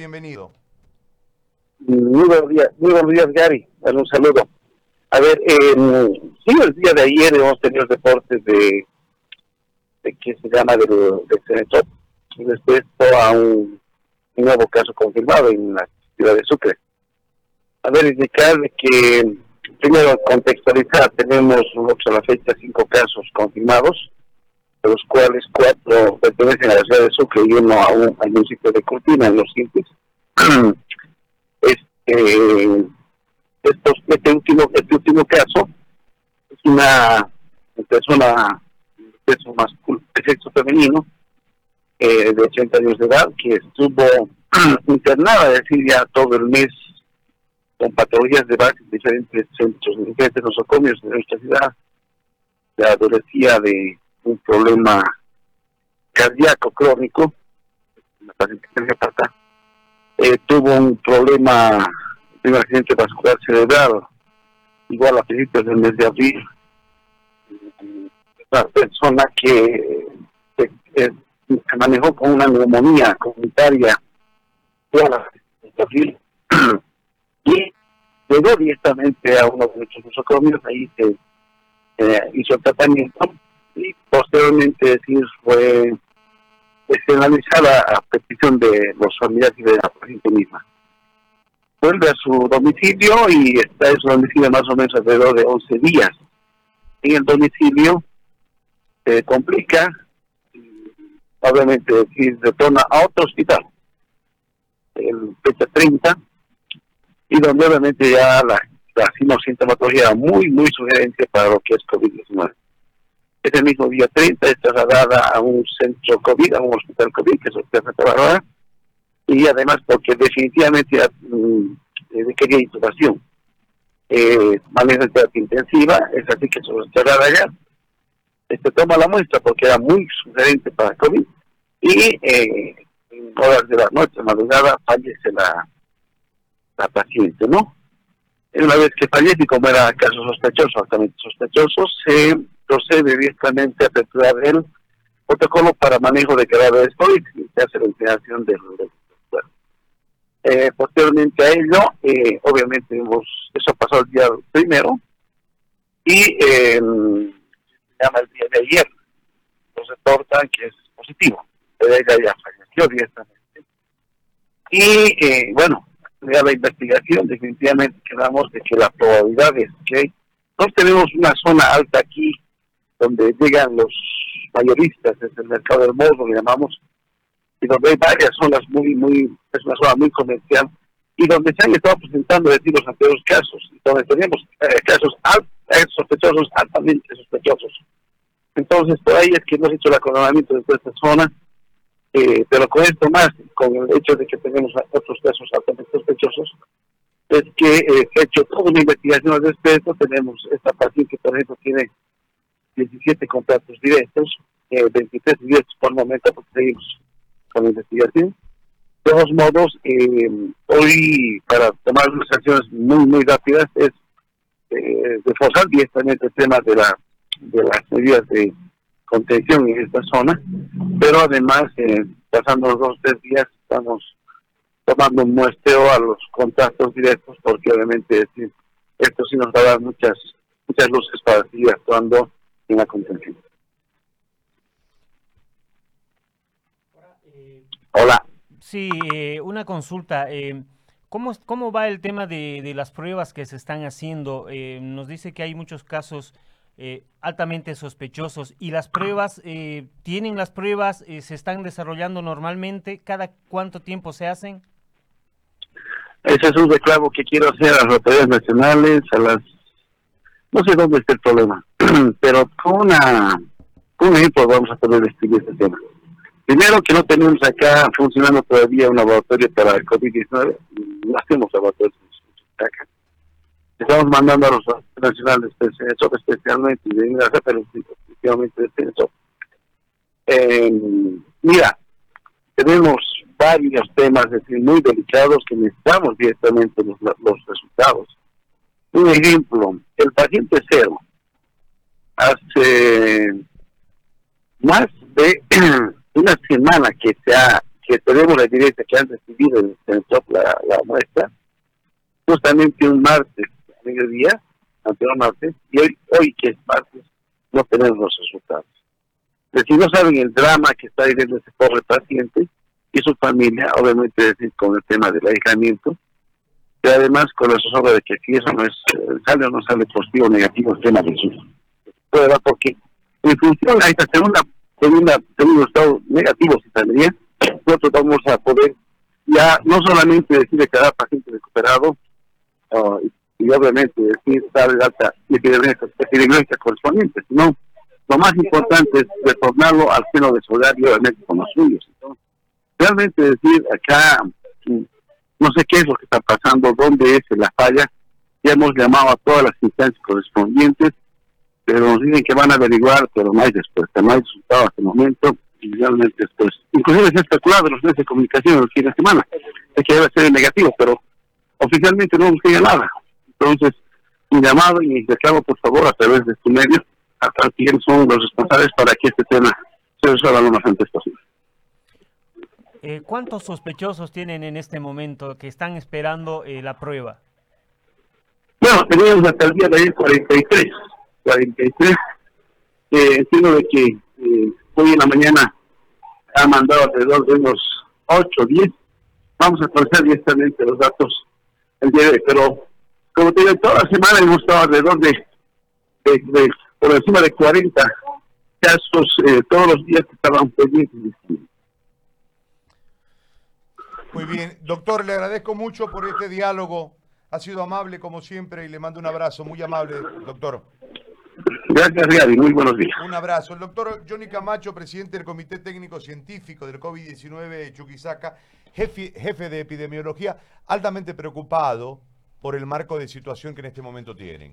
Bienvenido. Muy buenos días, muy buenos días Gary. un saludo. A ver, eh, sí, el día de ayer hemos tenido reportes de, de que se llama del, del y después a un, nuevo caso confirmado en la ciudad de Sucre. A ver, indicar que, primero contextualizar, tenemos a la fecha cinco casos confirmados, de los cuales cuatro pertenecen a la ciudad de Sucre y uno a un, al municipio de Cortina, en los simples. este, este, último, este último caso es una persona de sexo, masculino, de sexo femenino eh, de 80 años de edad que estuvo internada, es decir, ya todo el mes con patologías de base en diferentes centros, en diferentes nosocomios de nuestra ciudad. Se adolecía de un problema cardíaco crónico, la paciente eh, tuvo un problema un accidente vascular cerebral, igual a principios del mes de abril. Una persona que se, eh, manejó con una neumonía comunitaria toda de abril y llegó directamente a uno de nuestros nosocomios, ahí se eh, hizo el tratamiento y posteriormente decir fue externalizada a petición de los familiares y de la paciente misma. Vuelve a su domicilio y está en su domicilio más o menos alrededor de 11 días. En el domicilio se complica, obviamente si retorna a otro hospital, el fecha 30, y donde obviamente ya la, la sintomatología muy, muy sugerente para lo que es COVID-19. Ese mismo día 30 es trasladada a un centro COVID, a un hospital COVID, que es el Hospital Santa Bárbara, y además porque definitivamente mm, eh, requería intubación. Eh, manejo de terapia intensiva, es así que se lo traslada allá. Este toma la muestra porque era muy sugerente para COVID y eh, en horas de la noche, madrugada, fallece la, la paciente, ¿no? Una vez que fallece, como era caso sospechoso, altamente sospechoso, se procede directamente a aperturar el protocolo para manejo de cadáveres y se hace la integración del, cuerpo. Eh, posteriormente a ello, eh, obviamente hemos, eso pasó el día primero y eh, se llama el día de ayer, nos reportan que es positivo, ella ya falleció directamente. Y eh, bueno, ya la investigación definitivamente quedamos de que la probabilidad es que nosotros tenemos una zona alta aquí donde llegan los mayoristas, es el mercado del modo, le llamamos, y donde hay varias zonas muy, muy, es una zona muy comercial, y donde se han estado presentando, decir, los anteriores casos, donde tenemos eh, casos eh, sospechosos, altamente sospechosos. Entonces, por ahí es que hemos hecho el acordonamiento de esta zona, eh, pero con esto más, con el hecho de que tenemos otros casos altamente sospechosos, es que se ha hecho toda una investigación al respecto, tenemos esta paciente por ejemplo, tiene 17 contratos directos, eh, 23 directos por momento, porque seguimos con la investigación. De todos modos, eh, hoy para tomar unas acciones muy, muy rápidas es eh, reforzar directamente el tema de, la, de las medidas de contención en esta zona, pero además, eh, pasando dos o tres días, estamos tomando un muestreo a los contactos directos, porque obviamente esto sí nos va a dar muchas, muchas luces para seguir actuando una contención. Hola. Sí, eh, una consulta. Eh, ¿cómo, ¿Cómo va el tema de, de, las pruebas que se están haciendo? Eh, nos dice que hay muchos casos eh, altamente sospechosos y las pruebas, eh, ¿tienen las pruebas? ¿Se están desarrollando normalmente? ¿Cada cuánto tiempo se hacen? Ese es un reclamo que quiero hacer a las autoridades nacionales, a las no sé dónde está el problema, pero con, una, un ejemplo vamos a poder describir este tema. Primero que no tenemos acá funcionando todavía un laboratorio para el COVID-19, no hacemos laboratorios acá. Estamos mandando a los nacionales especialmente y de hacer, pero especialmente de eh, Mira, tenemos varios temas muy delicados que necesitamos directamente los, los resultados. Un ejemplo, el paciente cero hace más de una semana que se ha, que tenemos la evidencia que han recibido el centro la, la muestra, justamente un martes, mediodía, anterior martes, y hoy, hoy que es martes, no tenemos los resultados. si no saben el drama que está viviendo ese pobre paciente y su familia, obviamente decir, con el tema del aislamiento, y además con la zozobra de que si eso no es, eh, sale o no sale positivo o negativo el tema de su prueba, porque en función a esta segunda, segunda, segundo estado negativo, si saldría, nosotros vamos a poder ya no solamente decir que cada paciente recuperado, uh, y, obviamente decir el alta epidemiológica correspondiente, sino lo más importante es retornarlo al seno de su hogar y obviamente con los suyos. Realmente decir acá, no sé qué es lo que está pasando, dónde es la falla, ya hemos llamado a todas las instancias correspondientes, pero nos dicen que van a averiguar, pero no hay respuesta, no hay resultado hasta el momento, y realmente después, inclusive se ha especulado en los medios de comunicación fin de semana, de que debe ser negativo, pero oficialmente no llega nada. Entonces, mi llamado y mi reclamo, por favor, a través de este medio, a quiénes son los responsables para que este tema se resuelva lo más antes posible. Eh, ¿Cuántos sospechosos tienen en este momento que están esperando eh, la prueba? Bueno, teníamos hasta el día de ayer 43. 43. Eh, entiendo de que eh, hoy en la mañana ha mandado alrededor de unos 8 o 10. Vamos a conocer directamente los datos el día de hoy. Pero, como te digo, toda la semana hemos estado alrededor de, de, por encima de 40 casos eh, todos los días que estaban pendientes. Muy bien, doctor, le agradezco mucho por este diálogo. Ha sido amable como siempre y le mando un abrazo, muy amable, doctor. Gracias, Gaby. Muy buenos días. Un abrazo. El doctor Johnny Camacho, presidente del Comité Técnico Científico del COVID-19 de Chuquisaca, jefe, jefe de epidemiología, altamente preocupado por el marco de situación que en este momento tienen.